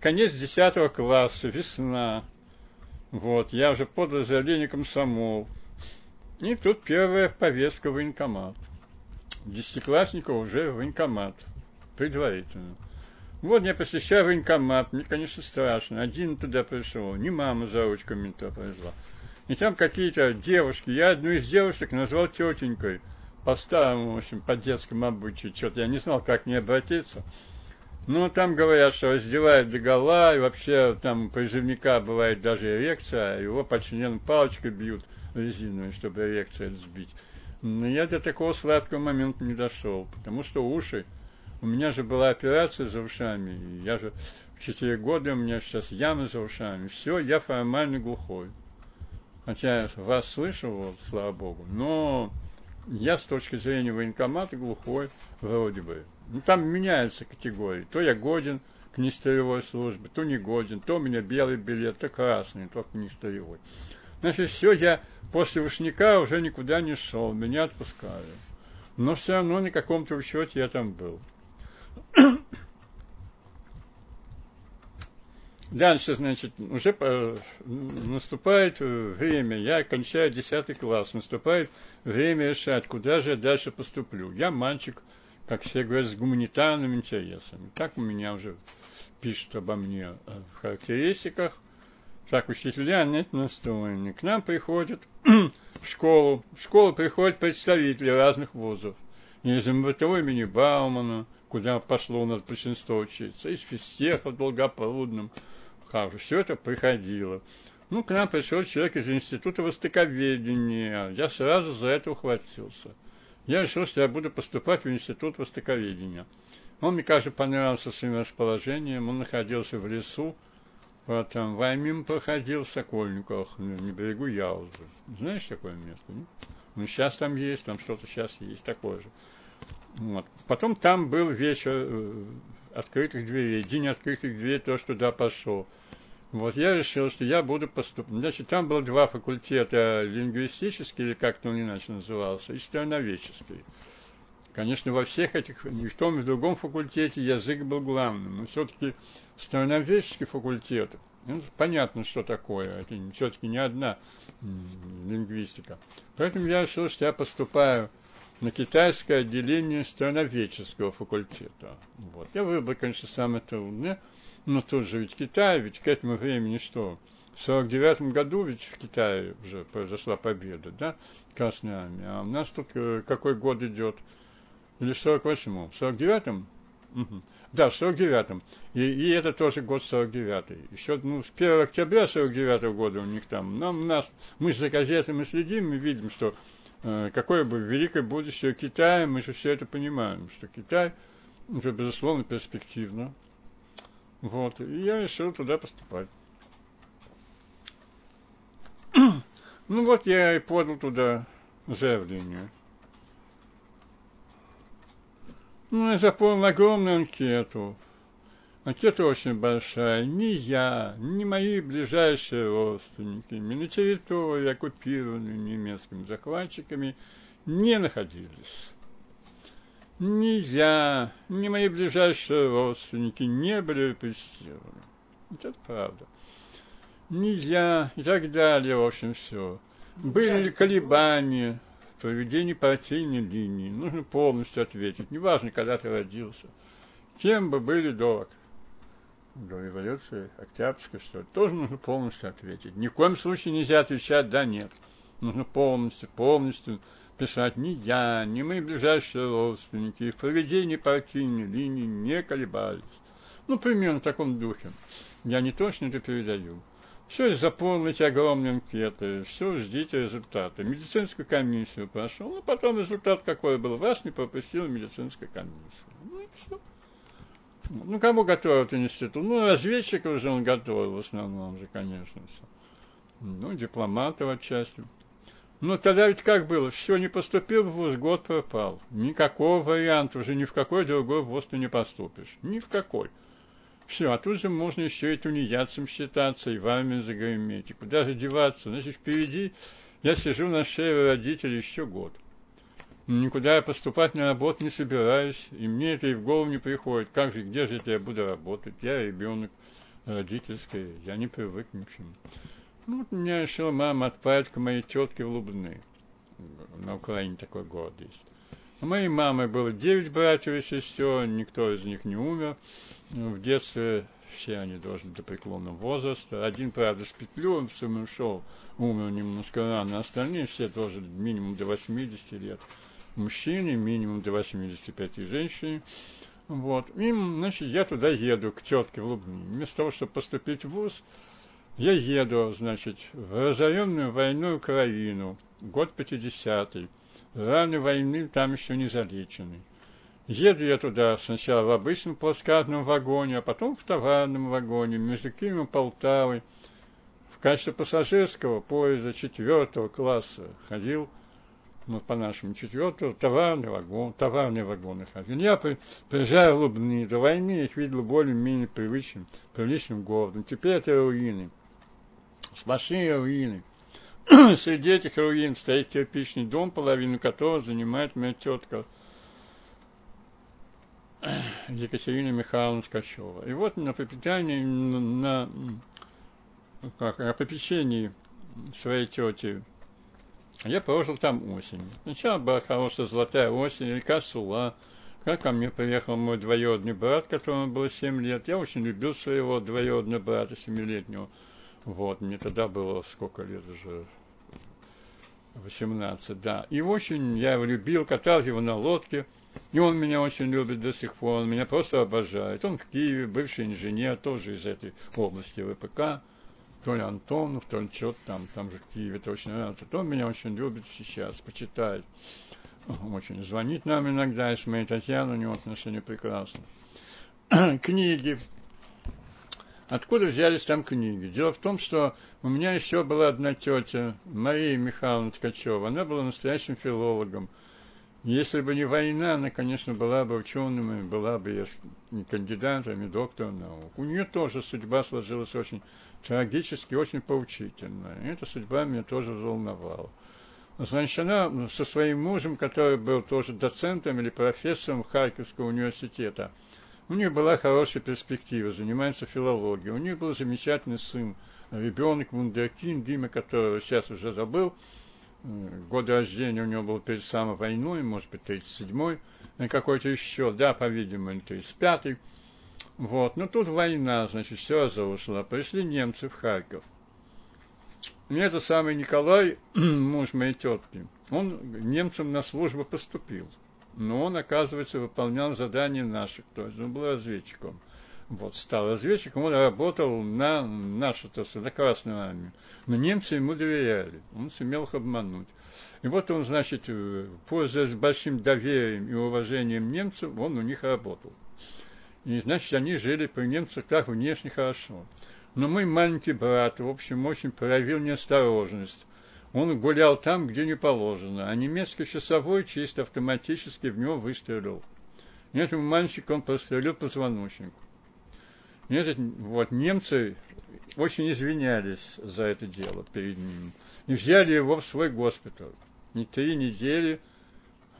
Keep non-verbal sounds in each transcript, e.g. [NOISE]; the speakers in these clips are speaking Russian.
конец 10 класса, весна. Вот, я уже подал заявление комсомол. И тут первая повестка в военкомат. Десятиклассников уже в военкомат. Предварительно. Вот я посещаю военкомат, мне, конечно, страшно. Один туда пришел, не мама за ручку мента повезла. И там какие-то девушки, я одну из девушек назвал тетенькой, по старому, в общем, по детскому обычаю, что-то я не знал, как мне обратиться. Ну, там говорят, что раздевают до гола, и вообще там призывника бывает даже эрекция, его по членам палочкой бьют резиновой, чтобы эрекцию сбить. Но я до такого сладкого момента не дошел, потому что уши у меня же была операция за ушами, я же в 4 года у меня сейчас ямы за ушами. Все, я формально глухой. Хотя я вас слышу, вот, слава богу, но я с точки зрения военкомата глухой вроде бы. Ну, там меняются категории. То я годен к нестроевой службе, то не годен, то у меня белый билет, то красный, только не строевой. Значит, все, я после ушника уже никуда не шел, меня отпускали. Но все равно на каком-то учете я там был. [COUGHS] Дальше, значит, уже наступает время, я кончаю 10 класс, наступает время решать, куда же я дальше поступлю. Я мальчик, как все говорят, с гуманитарными интересами. Так у меня уже пишут обо мне в характеристиках. Так, учителя нет настроены. К нам приходят [CLEARS THROAT] в школу. В школу приходят представители разных вузов. Из МВТО имени Баумана, куда пошло у нас большинство учиться, из физтеха в Долгопрудном. Как все это приходило. Ну, к нам пришел человек из Института Востоковедения. Я сразу за это ухватился. Я решил, что я буду поступать в Институт Востоковедения. Он мне, кажется, понравился своим расположением. Он находился в лесу. Потом Ваймим проходил в Сокольниках, на берегу Яузы. Знаешь такое место? Нет? Ну, сейчас там есть, там что-то сейчас есть такое же. Вот. Потом там был вечер э, открытых дверей, день открытых дверей, то, что туда пошел. Вот я решил, что я буду поступать. Значит, там было два факультета, лингвистический, или как-то он иначе назывался, и страноведческий. Конечно, во всех этих, и в том и в другом факультете язык был главным, но все-таки страноведческий факультет, ну, понятно, что такое, это все-таки не одна лингвистика. Поэтому я решил, что я поступаю на китайское отделение страноведческого факультета. Вот. Я выбрал, конечно, самое трудное, но тут же ведь Китай, ведь к этому времени что? В 49 году ведь в Китае уже произошла победа, да, Красной Армии. А у нас тут какой год идет? Или в 48-м? В 49-м? Угу. Да, в 49-м. И, и это тоже год 49-й. Еще ну, с 1 октября 49 -го года у них там. Нам, нас, мы за газетами следим, мы видим, что какое бы великое будущее Китая, мы же все это понимаем, что Китай уже, безусловно, перспективно. Вот, и я решил туда поступать. [CLEARS THROAT] ну вот я и подал туда заявление. Ну, я заполнил огромную анкету. Анкета очень большая. Ни я, ни мои ближайшие родственники ни на территории, оккупированной немецкими захватчиками, не находились. Ни я, ни мои ближайшие родственники не были репрессированы. Это правда. Ни я и так далее, в общем, все. Были ли колебания в проведении партийной линии? Нужно полностью ответить. Неважно, когда ты родился. Кем бы были до до революции, Октябрьской, что тоже нужно полностью ответить. Ни в коем случае нельзя отвечать «да», «нет». Нужно полностью, полностью писать ни я, ни мои ближайшие родственники, в проведении партийной линии не колебались. Ну, примерно в таком духе. Я не точно это передаю. Все, заполните огромные анкеты, все, ждите результаты. Медицинскую комиссию прошел, ну, потом результат какой был. Вас не пропустила медицинская комиссия. Ну, и все. Ну, кому готовят институт? Ну, разведчиков уже он готовил в основном же, конечно. Ну, дипломатов отчасти. Ну, тогда ведь как было? Все, не поступил в ВУЗ, год пропал. Никакого варианта, уже ни в какой другой ВУЗ ты не поступишь. Ни в какой. Все, а тут же можно еще и тунеядцем считаться, и в армии загреметь. И куда же деваться? Значит, впереди я сижу на шее родителей еще год. Никуда я поступать на работу не собираюсь, и мне это и в голову не приходит. Как же, где же это я буду работать? Я ребенок родительский, я не привык ни к чему. Ну, вот меня решила мама отправить к моей тетке в Лубны. На Украине такой город есть. У моей мамы было девять братьев и сестер, никто из них не умер. В детстве все они должны до преклонного возраста. Один, правда, с петлю, он все ушел, умер немножко рано. Остальные все тоже минимум до 80 лет. Мужчины, минимум до 85 женщин. Вот. И, значит, я туда еду, к тетке в Лубни. Вместо того, чтобы поступить в ВУЗ, я еду, значит, в разоренную войну Украину, год 50-й. Раны войны там еще не залечены. Еду я туда сначала в обычном плацкартном вагоне, а потом в товарном вагоне между Киевом и Полтавой. В качестве пассажирского поезда четвертого класса ходил, ну, по-нашему, четвертого, товарный вагон, товарные вагоны ходил. Я при, приезжаю в Лубни, до войны их видел более-менее привычным, приличным городом. Теперь это руины сплошные руины. [CLEARS THROAT] Среди этих руин стоит кирпичный дом, половину которого занимает моя тетка [CLEARS THROAT] Екатерина Михайловна Ткачева. И вот на попитании, на, как, на попечении своей тети я прожил там осень. Сначала была хорошая золотая осень, река Сула, как ко мне приехал мой двоюродный брат, которому было 7 лет. Я очень любил своего двоюродного брата, семилетнего. Вот, мне тогда было сколько лет уже? 18, да. И очень я его любил, катал его на лодке. И он меня очень любит до сих пор, он меня просто обожает. Он в Киеве, бывший инженер, тоже из этой области ВПК. То ли Антонов, то ли что-то там, там же в Киеве точно нравится. То он меня очень любит сейчас, почитает. Очень звонит нам иногда, и с моей Татьяной у него отношения прекрасные. [CLEARS THROAT] Книги Откуда взялись там книги? Дело в том, что у меня еще была одна тетя, Мария Михайловна Ткачева. Она была настоящим филологом. Если бы не война, она, конечно, была бы ученым, была бы и кандидатом, и доктором наук. У нее тоже судьба сложилась очень трагически, очень поучительная. И эта судьба меня тоже взволновала. Значит, она со своим мужем, который был тоже доцентом или профессором Харьковского университета – у них была хорошая перспектива, занимается филологией. У них был замечательный сын, ребенок Вундеркин, Дима, которого сейчас уже забыл. Год рождения у него был перед самой войной, может быть, 37-й, какой-то еще, да, по-видимому, 35-й. Вот, но тут война, значит, все разрушило. Пришли немцы в Харьков. И этот самый Николай, [CLEARS THROAT] муж моей тетки, он немцам на службу поступил но он, оказывается, выполнял задания наших, то есть он был разведчиком. Вот, стал разведчиком, он работал на нашу, то есть на Красную армию. Но немцы ему доверяли, он сумел их обмануть. И вот он, значит, э, пользуясь большим доверием и уважением немцев, он у них работал. И, значит, они жили при немцах так внешне хорошо. Но мой маленький брат, в общем, очень проявил неосторожность он гулял там, где не положено, а немецкий часовой чисто автоматически в него выстрелил. Этому мальчику он прострелил позвоночник. Этот, вот, немцы очень извинялись за это дело перед ним. И взяли его в свой госпиталь. И три недели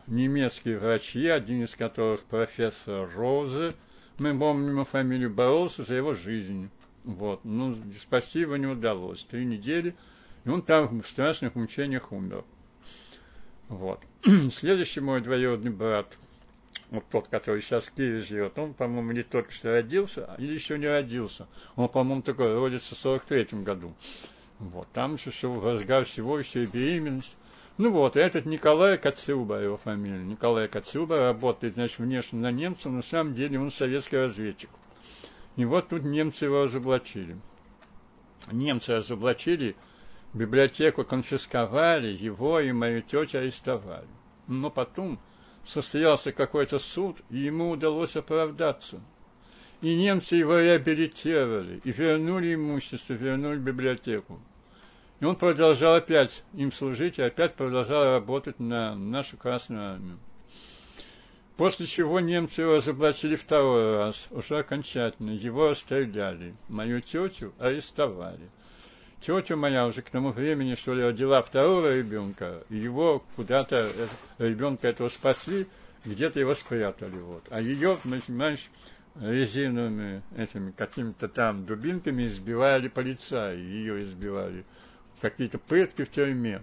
немецкие врачи, один из которых профессор Розе, мы помним фамилию, боролся за его жизнь. Вот. Ну, спасти его не удалось. Три недели – и он там в страшных мучениях умер. Вот. [CLEARS THROAT] Следующий мой двоюродный брат, вот тот, который сейчас в Киеве живет, он, по-моему, не только что родился, или еще не родился. Он, по-моему, такой родится в 43-м году. Вот, там еще все в разгар всего, еще беременность. Ну вот, этот Николай Кацилба, его фамилия. Николай Кацилба работает, значит, внешне на немца, но на самом деле он советский разведчик. И вот тут немцы его разоблачили. Немцы разоблачили, библиотеку конфисковали, его и мою тетю арестовали. Но потом состоялся какой-то суд, и ему удалось оправдаться. И немцы его реабилитировали, и вернули имущество, вернули библиотеку. И он продолжал опять им служить, и опять продолжал работать на нашу Красную Армию. После чего немцы его разоблачили второй раз, уже окончательно. Его расстреляли. Мою тетю арестовали. тетя моя уже к тому времени, что ли, родила второго ребенка, его куда-то, ребенка этого спасли, где-то его спрятали. Вот. А ее, понимаешь, резиновыми этими какими-то там дубинками избивали полицаи, ее избивали. Какие-то пытки в тюрьме.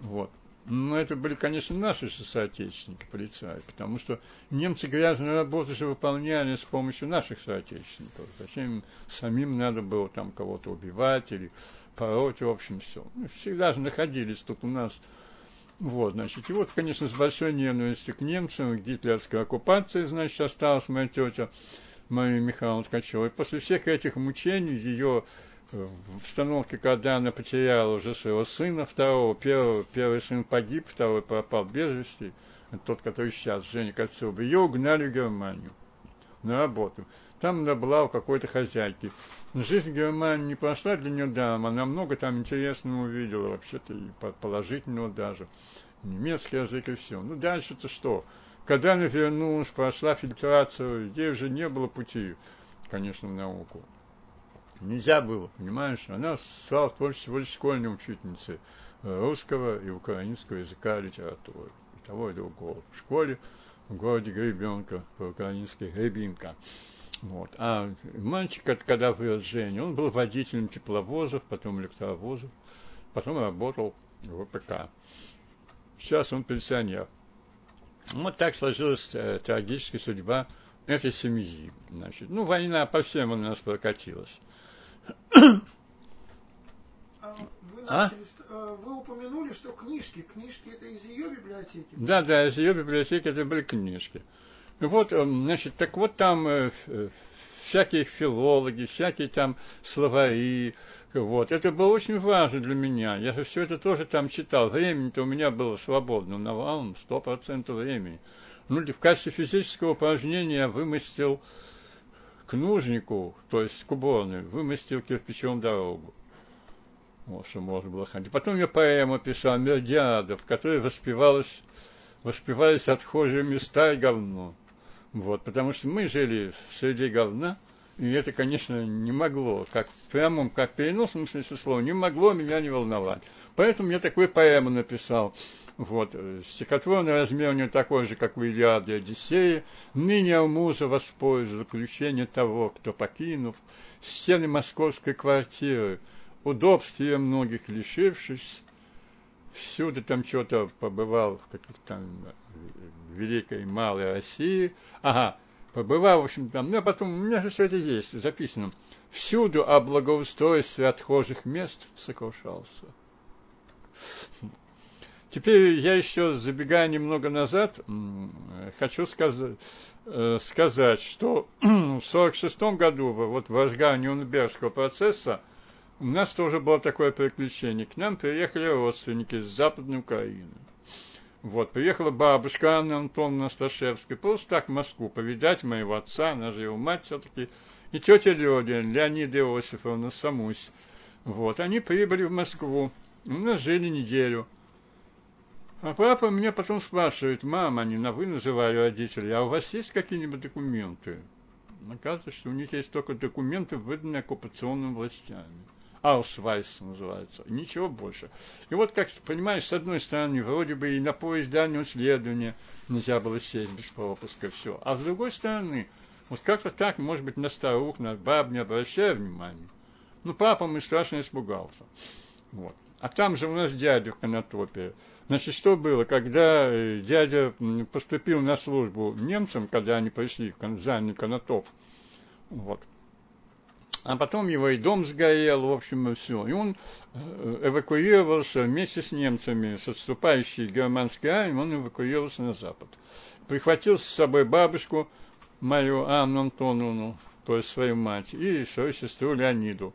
Вот. Но это были, конечно, наши соотечественники, полицаи, потому что немцы грязную работу же выполняли с помощью наших соотечественников. Зачем им самим надо было там кого-то убивать или пороть, в общем, все. Ну, всегда же находились тут у нас. Вот, значит, и вот, конечно, с большой ненавистью к немцам, к гитлеровской оккупации, значит, осталась моя тетя Мария Михайловна Ткачева. И после всех этих мучений ее в установке, когда она потеряла уже своего сына второго, первого, первый сын погиб, второй пропал без вести, тот, который сейчас, Женя Кольцова, ее угнали в Германию на работу. Там она была у какой-то хозяйки. Жизнь в Германии не прошла для нее даром, она много там интересного увидела, вообще-то и положительного даже. Немецкий язык и все. Ну, дальше-то что? Когда она вернулась, прошла фильтрацию, ей уже не было пути, конечно, в науку. Нельзя было, понимаешь? Она стала всего лишь школьной учительницей русского и украинского языка литературы. И того и другого. В школе в городе Гребенка, по-украински Гребинка. Вот. А мальчик, когда вырос Женя, он был водителем тепловозов, потом электровозов, потом работал в ВПК. Сейчас он пенсионер. Вот так сложилась э, трагическая судьба этой семьи. Значит, ну, война по всем у нас прокатилась. Вы, а? начали, а? вы упомянули, что книжки, книжки это из ее библиотеки? Да, да, из ее библиотеки это были книжки. Вот, эм, значит, так вот там э, э, всякие филологи, всякие там словари, вот. Это было очень важно для меня. Я же все это тоже там читал. Времени-то у меня было свободно, навалом, сто процентов времени. Ну, в качестве физического упражнения я вымостил к нужнику, то есть к уборной, вымостил кирпичом дорогу. Вот, что можно было ходить. Потом я поэму писал Мердиада, в которой воспевалось, воспевались отхожие места и говно. Вот, потому что мы жили среди говна, и это, конечно, не могло, как в прямом, как в переносном смысле слова, не могло меня не волновать. Поэтому я такую поэму написал. Вот, э, стихотворный размер у него такой же, как у Илиады и Одиссея. Ныне у муза воспользуется заключение того, кто, покинув стены московской квартиры, удобствия многих лишившись, всюду там что-то побывал в каких-то там э, великой малой России. Ага, побывал, в общем, там, ну, а потом, у меня же все это есть, записано. Всюду о благоустройстве отхожих мест сокрушался. Теперь я еще, забегая немного назад, хочу сказать, э, сказать что [CLEARS THROAT] в 1946 году, вот в разгар Нюрнбергского процесса, у нас тоже было такое приключение. К нам приехали родственники из Западной Украины. Вот, приехала бабушка Анна Антоновна Сташевская, просто так в Москву, повидать моего отца, она же его мать все-таки, и тетя Лёдя, Леонида Иосифовна Самусь. Вот, они прибыли в Москву, у нас жили неделю – а папа меня потом спрашивает, мама, они на вы называли родителей, а у вас есть какие-нибудь документы? Оказывается, что у них есть только документы, выданные оккупационными властями. Аусвайс называется. Ничего больше. И вот, как понимаешь, с одной стороны, вроде бы и на поезд дальнего следования нельзя было сесть без пропуска, все. А с другой стороны, вот как-то так, может быть, на старух, на баб не обращая внимания. Ну, папа мы страшно испугался. Вот. А там же у нас дядя в Конотопе. Значит, что было, когда э, дядя поступил на службу немцам, когда они пришли в заняли Конотоп, вот, а потом его и дом сгорел, в общем, и все. И он э, эвакуировался вместе с немцами, с отступающей германской армией, он эвакуировался на запад. Прихватил с собой бабушку, мою Анну Антоновну, то есть свою мать, и свою сестру Леониду.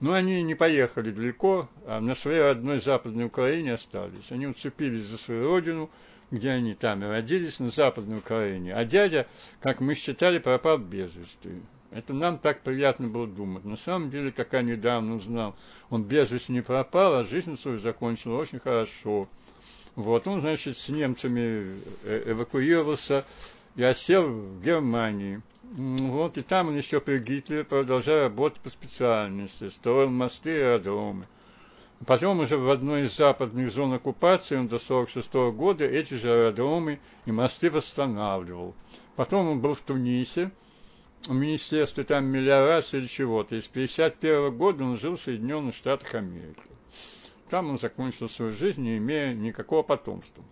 Но они не поехали далеко, а на своей родной Западной Украине остались. Они уцепились за свою родину, где они там и родились, на Западной Украине. А дядя, как мы считали, пропал без вести. Это нам так приятно было думать. На самом деле, как я недавно узнал, он без вести не пропал, а жизнь свою закончил очень хорошо. Вот, он, значит, с немцами э, эвакуировался и осел в Германии. Вот, и там он еще при Гитлере продолжал работать по специальности, строил мосты и аэродромы. Потом уже в одной из западных зон оккупации он до 1946 года эти же аэродромы и мосты восстанавливал. Потом он был в Тунисе, в Министерстве там мелиорации или чего-то. И с 1951 года он жил в Соединенных Штатах Америки. Там он закончил свою жизнь, не имея никакого потомства.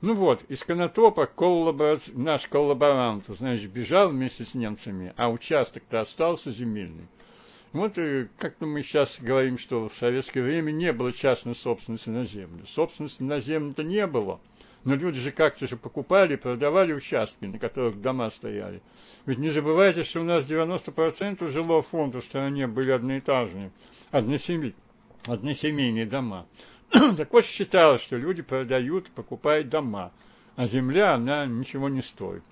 Ну вот, из Конотопа коллабор... наш коллаборант, значит, бежал вместе с немцами, а участок-то остался земельный. Вот и как-то мы сейчас говорим, что в советское время не было частной собственности на землю. Собственности на землю-то не было. Но люди же как-то же покупали, продавали участки, на которых дома стояли. Ведь не забывайте, что у нас 90% жилого фонда в стране были одноэтажные, односемейные, односемейные дома. [CLEARS THROAT] так вот считалось, что люди продают, покупают дома, а земля, она ничего не стоит.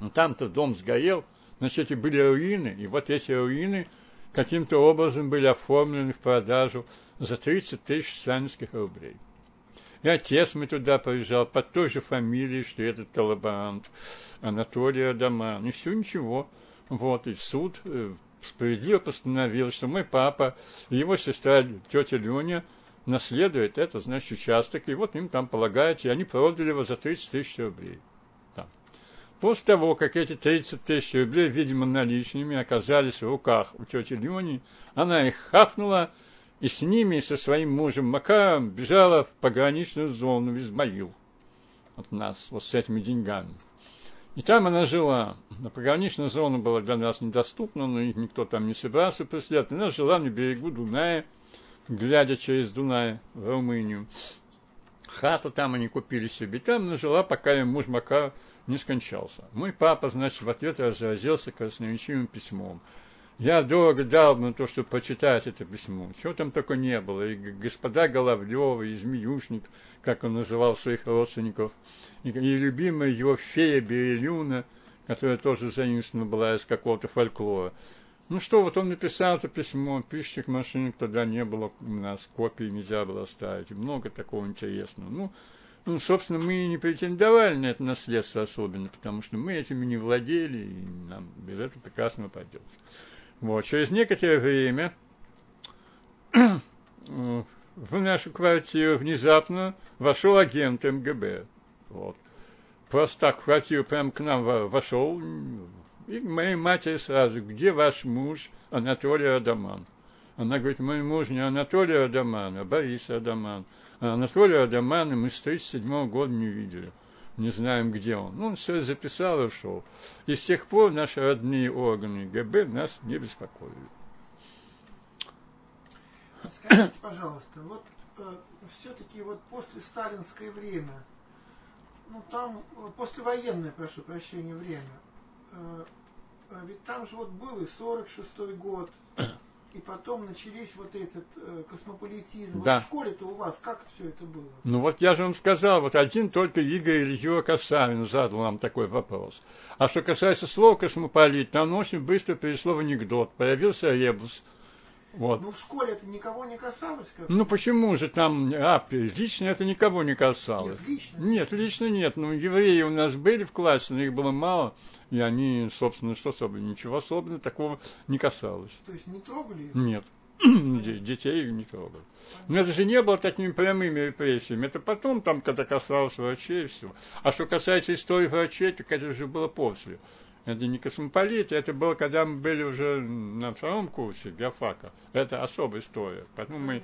Но там-то дом сгорел, значит, эти были руины, и вот эти руины каким-то образом были оформлены в продажу за 30 тысяч сталинских рублей. И отец мой туда приезжал под той же фамилией, что этот коллаборант, Анатолий Адаман. И все ничего. Вот, и суд э, справедливо постановил, что мой папа и его сестра, тетя Люня, наследует это, значит, участок, и вот им там полагается, и они продали его за 30 тысяч рублей. Там. После того, как эти 30 тысяч рублей, видимо, наличными оказались в руках у тети Люни, она их хапнула, и с ними, со своим мужем Макаром, бежала в пограничную зону в Измаил от нас, вот с этими деньгами. И там она жила. На пограничная зона была для нас недоступна, но никто там не собирался преследовать. Она жила на берегу Дуная, глядя через Дунай в Румынию. Хату там они купили себе. Там она жила, пока ее муж Макар не скончался. Мой папа, значит, в ответ разразился красноречивым письмом. Я дорого дал на то, чтобы почитать это письмо. Чего там только не было. И господа Головлева, и Змеюшник, как он называл своих родственников, и, и любимая его фея Берелюна, которая тоже заимствована была из какого-то фольклора. Ну что, вот он написал это письмо, пишущих машинок тогда не было у нас, копии нельзя было ставить, много такого интересного. Ну, ну, собственно, мы и не претендовали на это наследство особенно, потому что мы этими не владели, и нам без этого прекрасно обойдется. Вот. Через некоторое время [CLEARS THROAT] в нашу квартиру внезапно вошел агент МГБ. Вот. Просто так в квартиру прямо к нам вошел, и моей матери сразу, где ваш муж Анатолий Адаман? Она говорит, мой муж не Анатолий Адаман, а Борис Адаман. А Анатолия Адамана мы с 1937 года не видели не знаем, где он. Ну, он все записал и ушел. И с тех пор наши родные органы ГБ нас не беспокоили. Скажите, пожалуйста, вот э, все-таки вот после сталинское время, ну там, э, послевоенное, прошу прощения, время, э, э ведь там же вот был и 46-й год, и потом начались вот этот э, космополитизм. Да. Вот в школе-то у вас как все это было? Ну вот я же вам сказал, вот один только Игорь Ильичева Касавин задал нам такой вопрос. А что касается слова космополит, оно очень быстро перешло в анекдот. Появился ребус – вот. Ну, в школе это никого не касалось? Как ну, почему же там, а, лично это никого не касалось. Нет, лично? Нет, лично нет. Ну, евреи у нас были в классе, но их было мало, и они, собственно, что особо, ничего особенного такого не касалось. То есть не трогали их? Нет. Детей не трогали. Но это же не было такими прямыми репрессиями. Это потом, там, когда касалось врачей и все. А что касается истории врачей, так это же было после. Это не космополит, это было, когда мы были уже на втором курсе биофака. Это особая история. Поэтому мы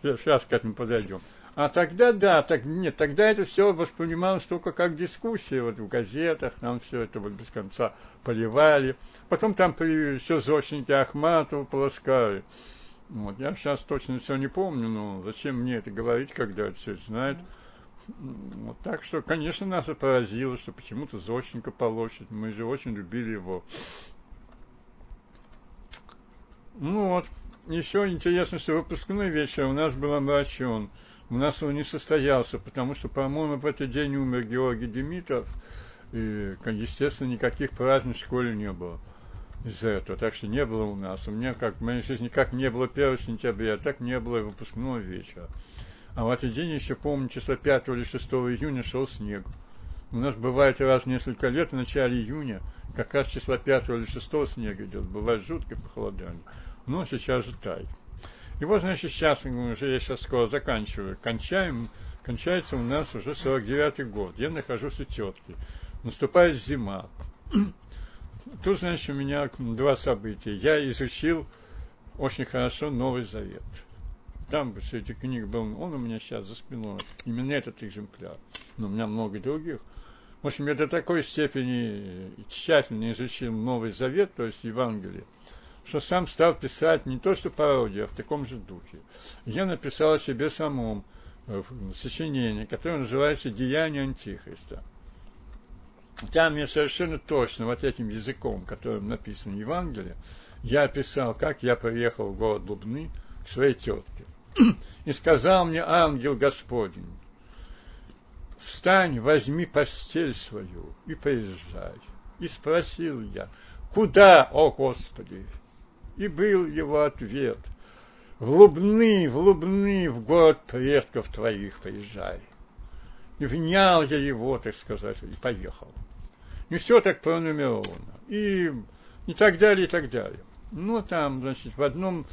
сейчас к этому подойдем. А тогда, да, так, нет, тогда это все воспринималось только как дискуссия, вот в газетах, нам все это вот без конца поливали. Потом там все зочники Ахматова полоскали. Вот, я сейчас точно все не помню, но зачем мне это говорить, когда это все знают. Вот, так что, конечно, нас это поразило, что почему-то Зощенко получит. Мы же очень любили его. Ну вот, еще интересно, что выпускной вечер у нас был омрачен. У нас он не состоялся, потому что, по-моему, в этот день умер Георгий Демитов, и, естественно, никаких праздников в школе не было из-за этого. Так что не было у нас. У меня, как в моей жизни, как не было 1 сентября, так не было и выпускного вечера. А в этот день еще помню, числа 5 или 6 июня шел снег. У нас бывает раз в несколько лет в начале июня, как раз числа 5 или 6 снег идет. Бывает жуткое похолодание. Но сейчас же тает. И вот, значит, сейчас, уже я сейчас скоро заканчиваю, кончаем, кончается у нас уже 49-й год. Я нахожусь у тетки. Наступает зима. [CLEARS THROAT] Тут, значит, у меня два события. Я изучил очень хорошо Новый Завет. Там среди книг был, он у меня сейчас за спиной, именно этот экземпляр. Но у меня много других. В общем, я до такой степени тщательно изучил Новый Завет, то есть Евангелие, что сам стал писать не то что пародию, а в таком же духе. Я написал о себе самом э, сочинение, которое называется «Деяние Антихриста». Там я совершенно точно вот этим языком, которым написано Евангелие, я описал, как я приехал в город Бубны к своей тетке. И сказал мне ангел Господень, встань, возьми постель свою и поезжай. И спросил я, куда, о Господи? И был его ответ, в Лубны, в Лубны, в город предков твоих поезжай. И внял я его, так сказать, и поехал. Не все так пронумеровано. И, и так далее, и так далее. Ну, там, значит, в одном,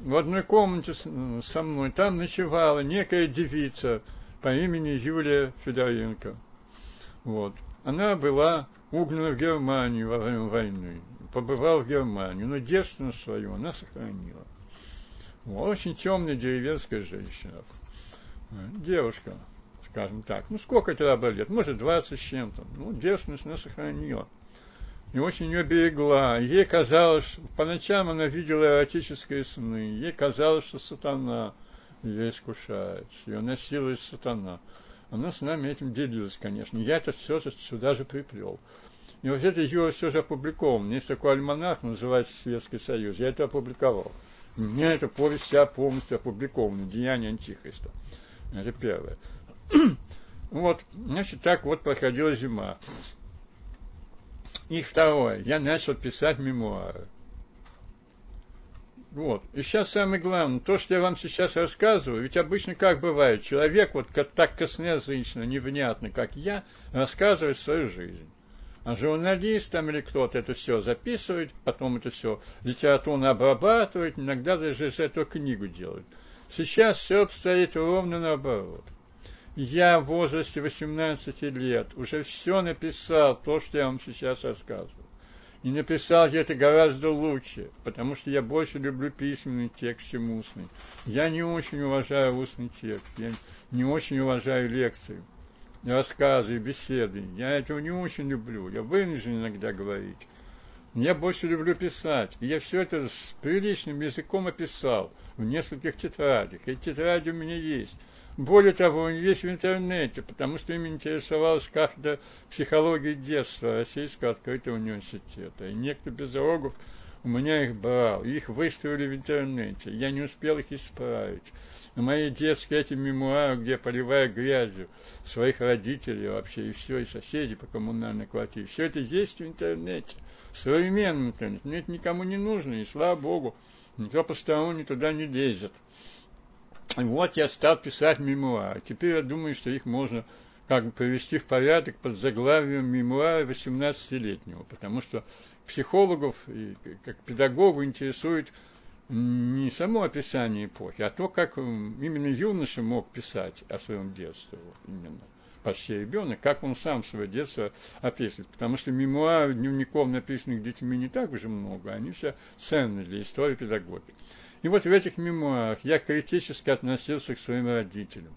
в одной комнате со мной там ночевала некая девица по имени Юлия Федоренко. Вот. Она была угнана в Германию во время войны. Побывала в Германию, но девственность свою она сохранила. Вот. Очень темная деревенская женщина. Девушка, скажем так. Ну, сколько тогда было лет? Может, 20 с чем-то. Ну, девственность она сохранила и очень ее берегла. Ей казалось, по ночам она видела эротические сны, ей казалось, что сатана ее искушает, ее носилась сатана. Она с нами этим делилась, конечно. Я это все сюда же приплел. И вот это Юра все же опубликовано. Есть такой альманах, называется Советский Союз. Я это опубликовал. У меня эта повесть вся полностью опубликована. Деяние Антихриста. Это первое. [CLEARS THROAT] вот, значит, так вот проходила зима. И второе, я начал писать мемуары. Вот. И сейчас самое главное, то, что я вам сейчас рассказываю, ведь обычно как бывает, человек вот как, так косноязычно, невнятно, как я, рассказывает свою жизнь. А журналист там или кто-то это все записывает, потом это все литературно обрабатывает, иногда даже из этого книгу делает. Сейчас все обстоит ровно наоборот. Я в возрасте 18 лет уже все написал, то, что я вам сейчас рассказываю. И написал я это гораздо лучше, потому что я больше люблю письменный текст, чем устный. Я не очень уважаю устный текст, я не очень уважаю лекции, рассказы, беседы. Я этого не очень люблю, я вынужден иногда говорить. Я больше люблю писать. И я все это с приличным языком описал в нескольких тетрадях. Эти тетради у меня есть. Более того, он есть в интернете, потому что им интересовалась кафедра психологии детства Российского открытого университета. И некто Безрогов у меня их брал, их выставили в интернете. Я не успел их исправить. На мои детские эти мемуары, где я поливаю грязью своих родителей вообще, и все, и соседей по коммунальной квартире, все это есть в интернете, в современном интернете. Мне это никому не нужно, и слава Богу, никто посторонний туда не лезет. Вот я стал писать мемуары. Теперь я думаю, что их можно как бы привести в порядок под заглавием мемуары 18-летнего, потому что психологов и как педагогу интересует не само описание эпохи, а то, как именно юноша мог писать о своем детстве, вот, именно почти ребенок, как он сам свое детство описывает. Потому что мемуаров, дневников, написанных детьми, не так уже много, они все ценны для истории педагогики. И вот в этих мемуарах я критически относился к своим родителям.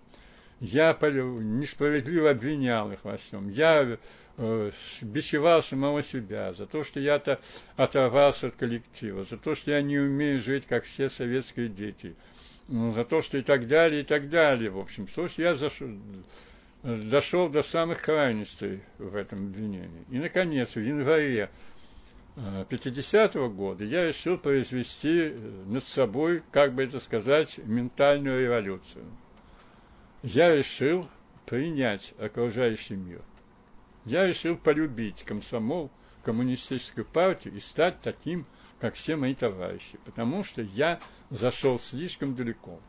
Я несправедливо обвинял их во всем. Я э, бичевал самого себя за то, что я-то оторвался от коллектива, за то, что я не умею жить, как все советские дети, за то, что и так далее, и так далее. В общем, что я зашел, дошел до самых крайностей в этом обвинении. И, наконец, в январе 50-го года я решил произвести э, над собой, как бы это сказать, ментальную революцию. Я решил принять окружающий мир. Я решил полюбить комсомол, коммунистическую партию и стать таким, как все мои товарищи, потому что я зашел слишком далеко.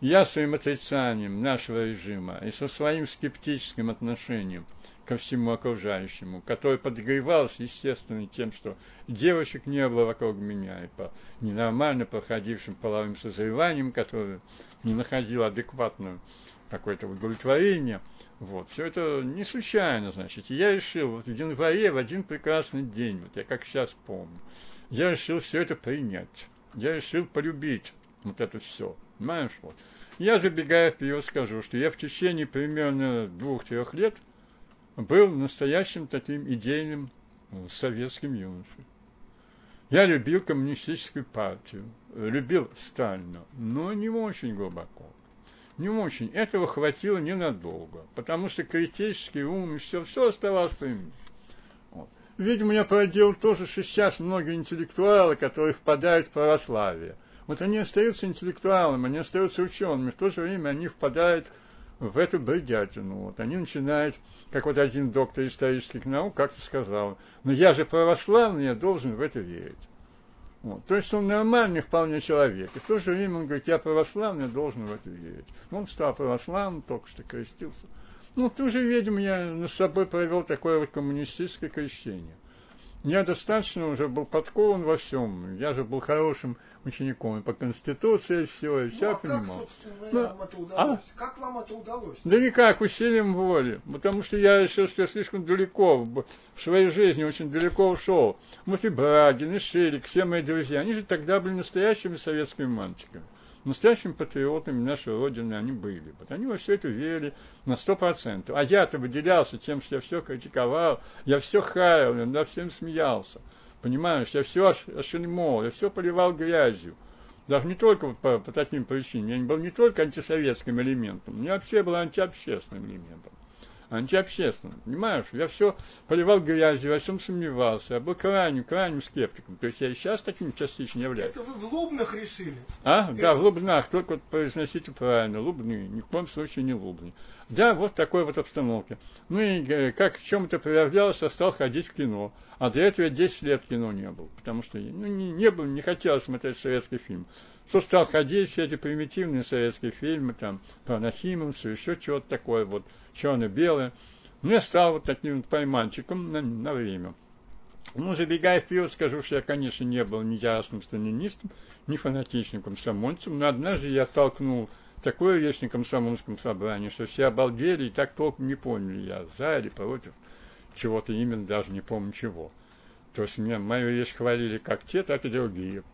Я своим отрицанием нашего режима и со своим скептическим отношением ко всему окружающему, который подогревался, естественно, тем, что девочек не было вокруг меня, и по ненормально проходившим половым созреванием, которое не находило адекватную какое-то удовлетворение. Вот. Все это не случайно, значит. И я решил, вот в январе, в один прекрасный день, вот я как сейчас помню, я решил все это принять. Я решил полюбить вот это все. Понимаешь, вот. Я, забегая вперед, скажу, что я в течение примерно двух-трех лет был настоящим таким идейным э, советским юношей. Я любил коммунистическую партию, любил Сталина, но не очень глубоко. Не очень. Этого хватило ненадолго, потому что критический ум и все, все оставалось при. Вот. Видимо, я проделал тоже, сейчас многие интеллектуалы, которые впадают в православие – вот они остаются интеллектуалами, они остаются учеными, в то же время они впадают в эту бредятину. Вот. Они начинают, как вот один доктор исторических наук как-то сказал, но я же православный, я должен в это верить. Вот. То есть он нормальный вполне человек. И в то же время он говорит, я православный, я должен в это верить. Он стал православным, только что крестился. Ну, тоже, видимо, я над собой провел такое вот коммунистическое крещение. Я достаточно уже был подкован во всем. Я же был хорошим учеником и по Конституции все, и ну, все а понимал. Как, ну, вам это удалось? А? Как вам это удалось? Да никак, усилием воли. Потому что я решил, что я слишком далеко, в своей жизни очень далеко ушел. Вот и Брагин, и Ширик, все мои друзья, они же тогда были настоящими советскими мальчиками настоящими патриотами нашей Родины они были. Вот они во все это верили на сто процентов. А я-то выделялся тем, что я все критиковал, я все хаял, я над всем смеялся. Понимаешь, я все ошельмол, я все поливал грязью. Даже не только вот по, по таким причинам. Я был не только антисоветским элементом, я вообще был антиобщественным элементом антиобщественным. Понимаешь, я все поливал грязью, во всем сомневался. Я был крайним, крайним скептиком. То есть я и сейчас таким частично являюсь. Это вы в Лубнах решили? А? Это... Да, в Лубнах. Только вот произносите правильно. Лубны. Ни в коем случае не Лубны. Да, вот такой вот обстановке. Ну и э, как в чем это проявлялось, я стал ходить в кино. А до этого я 10 лет кино не был. Потому что ну, не, не, был, не хотел смотреть советский фильм кто стал ходить, все эти примитивные советские фильмы, там, про Нахимовцу, еще чего-то такое, вот, черно-белое. Ну, я стал вот таким пойманчиком на, на время. Ну, забегая вперед, скажу, что я, конечно, не был ни яростным сталинистом, ни фанатичным комсомольцем, но однажды я толкнул такое вещь комсомольском собрании, что все обалдели и так толком не поняли, я за или против чего-то именно, даже не помню чего. То есть меня мою вещь хвалили как те, так и другие.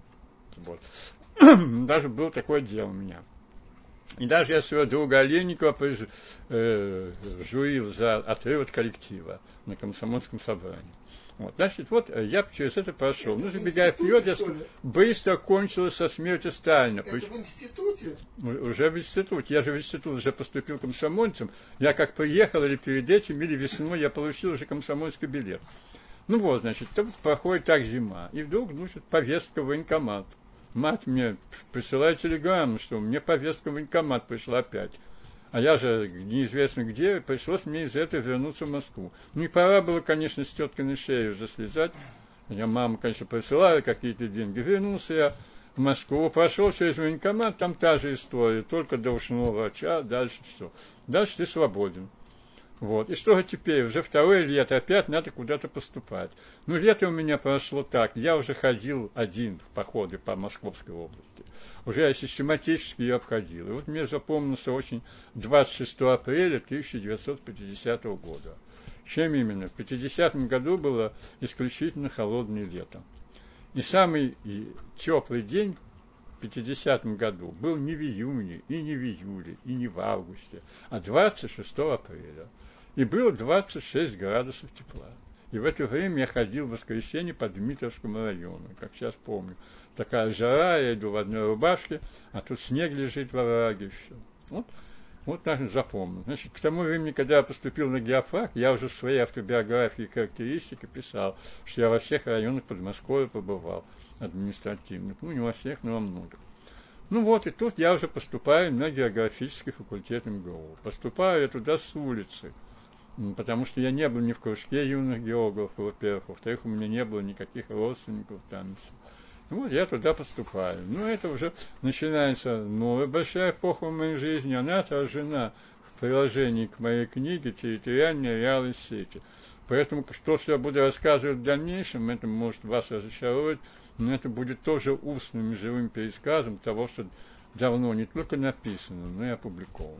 Вот. [COUGHS] даже был такое дело у меня. И даже я своего друга Олейникова э, журил за отрыв от коллектива на комсомольском собрании. Вот, значит, вот э, я через это прошел. Ну, забегая вперед, я быстро кончилось со смертью Сталина. Это в институте? Уже в институте. Я же в институт уже поступил комсомольцем. Я как приехал или перед этим, или весной, я получил уже комсомольский билет. Ну вот, значит, проходит так зима. И вдруг, значит, повестка в военкомат мать мне присылает телеграмму, что мне повестка в военкомат пришла опять. А я же неизвестно где, пришлось мне из этого вернуться в Москву. Ну и пора было, конечно, с теткой на шею уже слезать. Я мама, конечно, присылала какие-то деньги. Вернулся я в Москву, прошел через военкомат, там та же история, только до ушного врача, дальше все. Дальше ты свободен. Вот. И что же теперь? Уже второе лето, опять надо куда-то поступать. Ну, лето у меня прошло так. Я уже ходил один в походы по Московской области. Уже я систематически ее обходил. И вот мне запомнился очень 26 апреля 1950 года. Чем именно? В 50 году было исключительно холодное лето. И самый теплый день в 50 году был не в июне, и не в июле, и не в августе, а 26 апреля и было 26 градусов тепла. И в это время я ходил в воскресенье по Дмитровскому району, как сейчас помню. Такая жара, я иду в одной рубашке, а тут снег лежит во враге, все. Вот, вот так запомнил. Значит, к тому времени, когда я поступил на геофак, я уже в своей автобиографии и характеристике писал, что я во всех районах Подмосковья побывал административных. Ну, не во всех, но во многих. Ну вот, и тут я уже поступаю на географический факультет МГУ. Поступаю я туда с улицы – потому что я не был ни в кружке юных географов, во-первых, во-вторых, у меня не было никаких родственников там. Вот я туда поступаю. Ну, это уже начинается новая большая эпоха в моей жизни. Она отражена в приложении к моей книге «Территориальные реалы сети». Поэтому то, что я буду рассказывать в дальнейшем, это может вас разочаровать, но это будет тоже устным живым пересказом того, что давно не только написано, но и опубликовано.